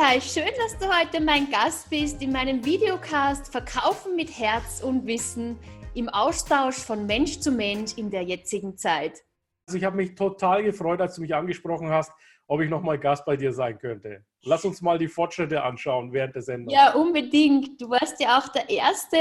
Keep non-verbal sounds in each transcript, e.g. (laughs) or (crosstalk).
Kai, schön, dass du heute mein Gast bist in meinem Videocast Verkaufen mit Herz und Wissen im Austausch von Mensch zu Mensch in der jetzigen Zeit. Also ich habe mich total gefreut, als du mich angesprochen hast, ob ich nochmal Gast bei dir sein könnte. Lass uns mal die Fortschritte anschauen während der Sendung. Ja, unbedingt. Du warst ja auch der Erste,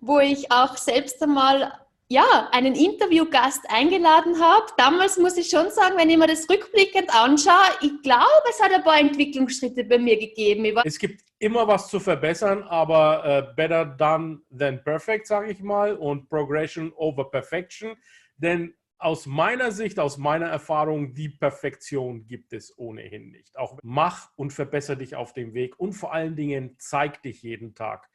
wo ich auch selbst einmal ja, einen Interviewgast eingeladen habe. Damals muss ich schon sagen, wenn ich mir das rückblickend anschaue, ich glaube, es hat ein paar Entwicklungsschritte bei mir gegeben. Es gibt immer was zu verbessern, aber uh, better done than perfect, sage ich mal, und Progression over Perfection. Denn aus meiner Sicht, aus meiner Erfahrung, die Perfektion gibt es ohnehin nicht. Auch mach und verbessere dich auf dem Weg und vor allen Dingen zeig dich jeden Tag.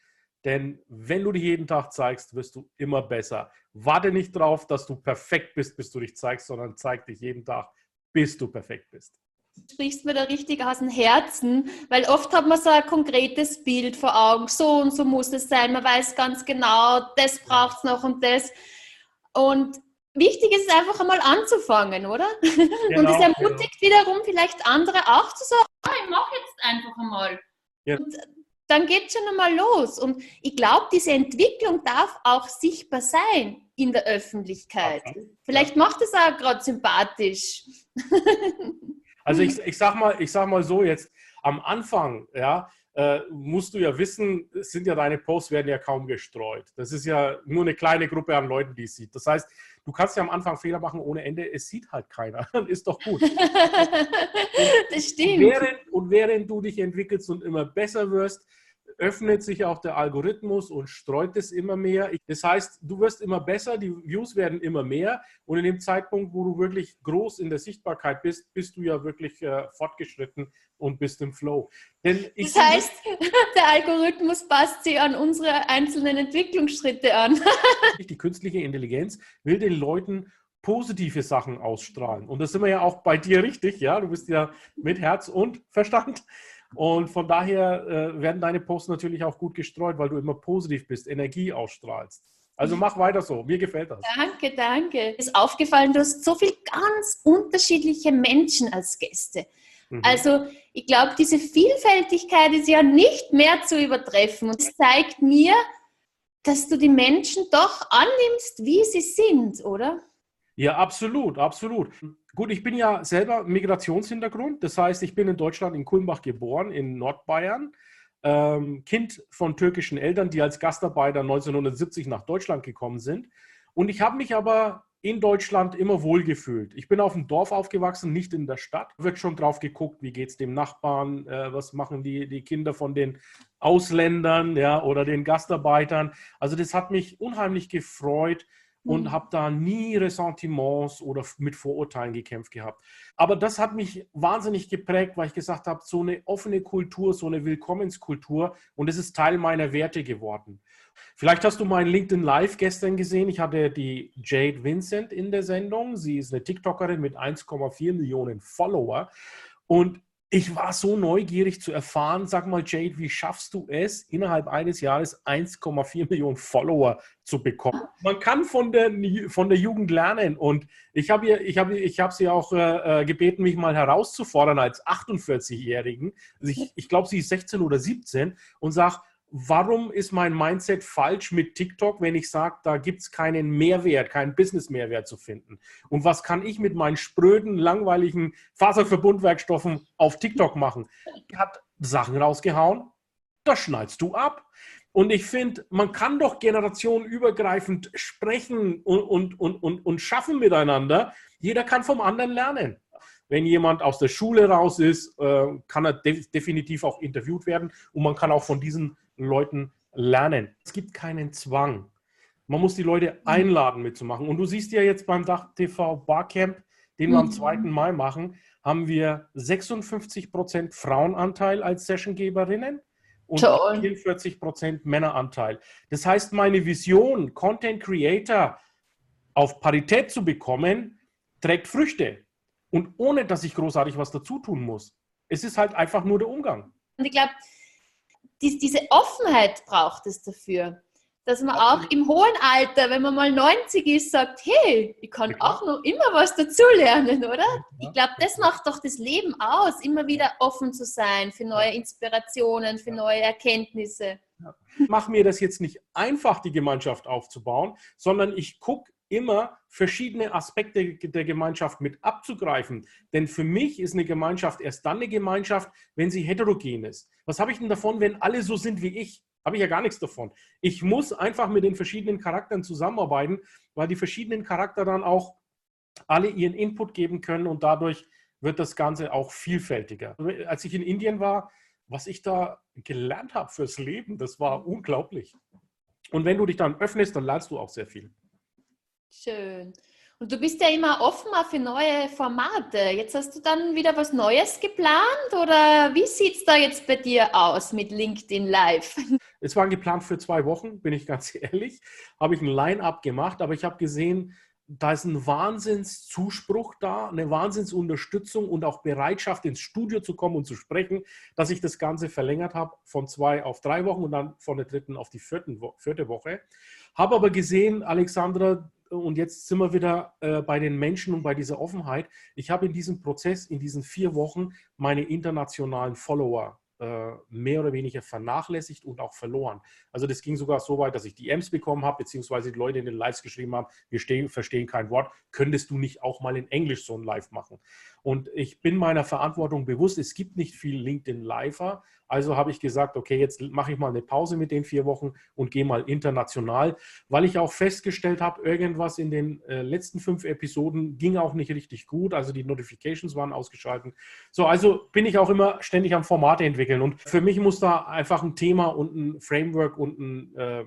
Denn wenn du dich jeden Tag zeigst, wirst du immer besser. Warte nicht drauf, dass du perfekt bist, bis du dich zeigst, sondern zeig dich jeden Tag, bis du perfekt bist. Du sprichst mir da richtig aus dem Herzen, weil oft hat man so ein konkretes Bild vor Augen. So und so muss es sein. Man weiß ganz genau, das braucht es noch und das. Und wichtig ist es einfach einmal anzufangen, oder? Genau, (laughs) und es ermutigt genau. wiederum vielleicht andere auch zu sagen, ah, ich mache jetzt einfach einmal. Ja. Und dann geht es schon einmal los. Und ich glaube, diese Entwicklung darf auch sichtbar sein in der Öffentlichkeit. Okay. Vielleicht macht es auch gerade sympathisch. (laughs) Also ich, ich, sag mal, ich sag mal so jetzt, am Anfang, ja, äh, musst du ja wissen, sind ja deine Posts werden ja kaum gestreut. Das ist ja nur eine kleine Gruppe an Leuten, die es sieht. Das heißt, du kannst ja am Anfang Fehler machen ohne Ende, es sieht halt keiner. (laughs) Dann ist doch gut. (laughs) das stimmt. Und während, und während du dich entwickelst und immer besser wirst, öffnet sich auch der Algorithmus und streut es immer mehr. Das heißt, du wirst immer besser, die Views werden immer mehr und in dem Zeitpunkt, wo du wirklich groß in der Sichtbarkeit bist, bist du ja wirklich äh, fortgeschritten und bist im Flow. Denn das heißt, (laughs) der Algorithmus passt sich an unsere einzelnen Entwicklungsschritte an. (laughs) die künstliche Intelligenz will den Leuten positive Sachen ausstrahlen. Und das sind wir ja auch bei dir richtig, ja. Du bist ja mit Herz und Verstand. Und von daher äh, werden deine Posts natürlich auch gut gestreut, weil du immer positiv bist, Energie ausstrahlst. Also mach weiter so, mir gefällt das. Danke, danke. Es ist aufgefallen, du hast so viele ganz unterschiedliche Menschen als Gäste. Mhm. Also ich glaube, diese Vielfältigkeit ist ja nicht mehr zu übertreffen. Und es zeigt mir, dass du die Menschen doch annimmst, wie sie sind, oder? Ja, absolut, absolut. Gut, ich bin ja selber Migrationshintergrund. Das heißt, ich bin in Deutschland in Kulmbach geboren, in Nordbayern. Ähm, kind von türkischen Eltern, die als Gastarbeiter 1970 nach Deutschland gekommen sind. Und ich habe mich aber in Deutschland immer wohlgefühlt. Ich bin auf dem Dorf aufgewachsen, nicht in der Stadt. Wird schon drauf geguckt, wie geht es dem Nachbarn, äh, was machen die, die Kinder von den Ausländern ja, oder den Gastarbeitern. Also das hat mich unheimlich gefreut, und mhm. habe da nie Ressentiments oder mit Vorurteilen gekämpft gehabt. Aber das hat mich wahnsinnig geprägt, weil ich gesagt habe, so eine offene Kultur, so eine Willkommenskultur und es ist Teil meiner Werte geworden. Vielleicht hast du mein LinkedIn Live gestern gesehen. Ich hatte die Jade Vincent in der Sendung. Sie ist eine TikTokerin mit 1,4 Millionen Follower und ich war so neugierig zu erfahren, sag mal, Jade, wie schaffst du es, innerhalb eines Jahres 1,4 Millionen Follower zu bekommen? Man kann von der, von der Jugend lernen und ich habe ich hab, ich hab sie auch äh, äh, gebeten, mich mal herauszufordern als 48-Jährigen. Also ich, ich glaube, sie ist 16 oder 17 und sagt, warum ist mein Mindset falsch mit TikTok, wenn ich sage, da gibt es keinen Mehrwert, keinen Business-Mehrwert zu finden? Und was kann ich mit meinen spröden, langweiligen Faserverbundwerkstoffen auf TikTok machen? Er hat Sachen rausgehauen, das schneidest du ab. Und ich finde, man kann doch generationenübergreifend sprechen und, und, und, und, und schaffen miteinander. Jeder kann vom anderen lernen. Wenn jemand aus der Schule raus ist, äh, kann er definitiv auch interviewt werden und man kann auch von diesen Leuten lernen. Es gibt keinen Zwang. Man muss die Leute mhm. einladen mitzumachen. Und du siehst ja jetzt beim Dach TV Barcamp, den wir am 2. Mhm. Mai machen, haben wir 56 Prozent Frauenanteil als Sessiongeberinnen und Toll. 44 Prozent Männeranteil. Das heißt, meine Vision, Content Creator auf Parität zu bekommen, trägt Früchte. Und ohne, dass ich großartig was dazu tun muss. Es ist halt einfach nur der Umgang. Und ich glaube, dies, diese Offenheit braucht es dafür. dass man auch im hohen Alter, wenn man mal 90 ist, sagt, hey, ich kann auch noch immer was dazulernen, oder? Ich glaube, das macht doch das Leben aus, immer wieder offen zu sein für neue Inspirationen, für neue Erkenntnisse. Ich mache mir das jetzt nicht einfach, die Gemeinschaft aufzubauen, sondern ich gucke immer verschiedene Aspekte der Gemeinschaft mit abzugreifen. Denn für mich ist eine Gemeinschaft erst dann eine Gemeinschaft, wenn sie heterogen ist. Was habe ich denn davon, wenn alle so sind wie ich? Habe ich ja gar nichts davon. Ich muss einfach mit den verschiedenen Charakteren zusammenarbeiten, weil die verschiedenen Charakter dann auch alle ihren Input geben können und dadurch wird das Ganze auch vielfältiger. Als ich in Indien war, was ich da gelernt habe fürs Leben, das war unglaublich. Und wenn du dich dann öffnest, dann lernst du auch sehr viel. Schön. Und du bist ja immer offen für neue Formate. Jetzt hast du dann wieder was Neues geplant oder wie sieht es da jetzt bei dir aus mit LinkedIn Live? (laughs) Es war geplant für zwei Wochen, bin ich ganz (laughs) ehrlich. Habe ich ein Line-up gemacht, aber ich habe gesehen, da ist ein Wahnsinnszuspruch da, eine Wahnsinnsunterstützung und auch Bereitschaft, ins Studio zu kommen und zu sprechen, dass ich das Ganze verlängert habe von zwei auf drei Wochen und dann von der dritten auf die vierten, vierte Woche. Habe aber gesehen, Alexandra, und jetzt sind wir wieder äh, bei den Menschen und bei dieser Offenheit. Ich habe in diesem Prozess, in diesen vier Wochen, meine internationalen Follower äh, mehr oder weniger vernachlässigt und auch verloren. Also das ging sogar so weit, dass ich DMs bekommen habe, beziehungsweise die Leute in den Lives geschrieben haben, wir stehen, verstehen kein Wort, könntest du nicht auch mal in Englisch so ein Live machen? Und ich bin meiner Verantwortung bewusst, es gibt nicht viel LinkedIn Liver, also habe ich gesagt, okay, jetzt mache ich mal eine Pause mit den vier Wochen und gehe mal international, weil ich auch festgestellt habe, irgendwas in den äh, letzten fünf Episoden ging auch nicht richtig gut. Also die Notifications waren ausgeschaltet. So, also bin ich auch immer ständig am Formate entwickeln. Und für mich muss da einfach ein Thema und ein Framework und ein äh,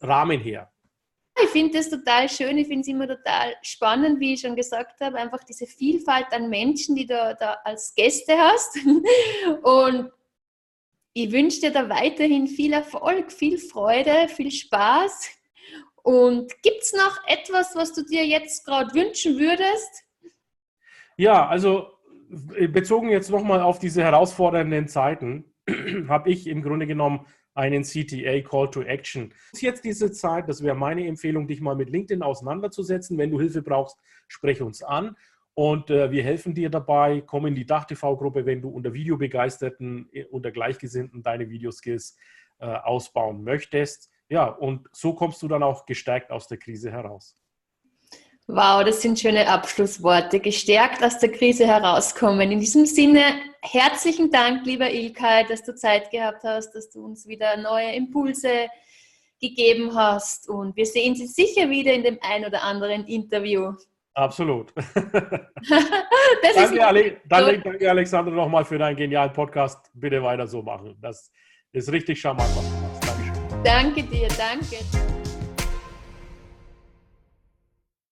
Rahmen her. Ich finde das total schön, ich finde es immer total spannend, wie ich schon gesagt habe, einfach diese Vielfalt an Menschen, die du da als Gäste hast. (laughs) Und ich wünsche dir da weiterhin viel Erfolg, viel Freude, viel Spaß. Und gibt es noch etwas, was du dir jetzt gerade wünschen würdest? Ja, also bezogen jetzt nochmal auf diese herausfordernden Zeiten, (clears throat) habe ich im Grunde genommen einen CTA Call to Action. Ist jetzt diese Zeit, das wäre meine Empfehlung, dich mal mit LinkedIn auseinanderzusetzen. Wenn du Hilfe brauchst, spreche uns an. Und äh, wir helfen dir dabei. Komm in die Dach-TV-Gruppe, wenn du unter Videobegeisterten, äh, unter Gleichgesinnten deine Videoskills äh, ausbauen möchtest. Ja, und so kommst du dann auch gestärkt aus der Krise heraus. Wow, das sind schöne Abschlussworte. Gestärkt aus der Krise herauskommen. In diesem Sinne, herzlichen Dank, lieber Ilkay, dass du Zeit gehabt hast, dass du uns wieder neue Impulse gegeben hast. Und wir sehen Sie sicher wieder in dem ein oder anderen Interview. Absolut. (laughs) danke, Ale danke, danke, Alexander, nochmal für deinen genialen Podcast. Bitte weiter so machen. Das ist richtig charmant, was du machst. Dankeschön. Danke dir, danke.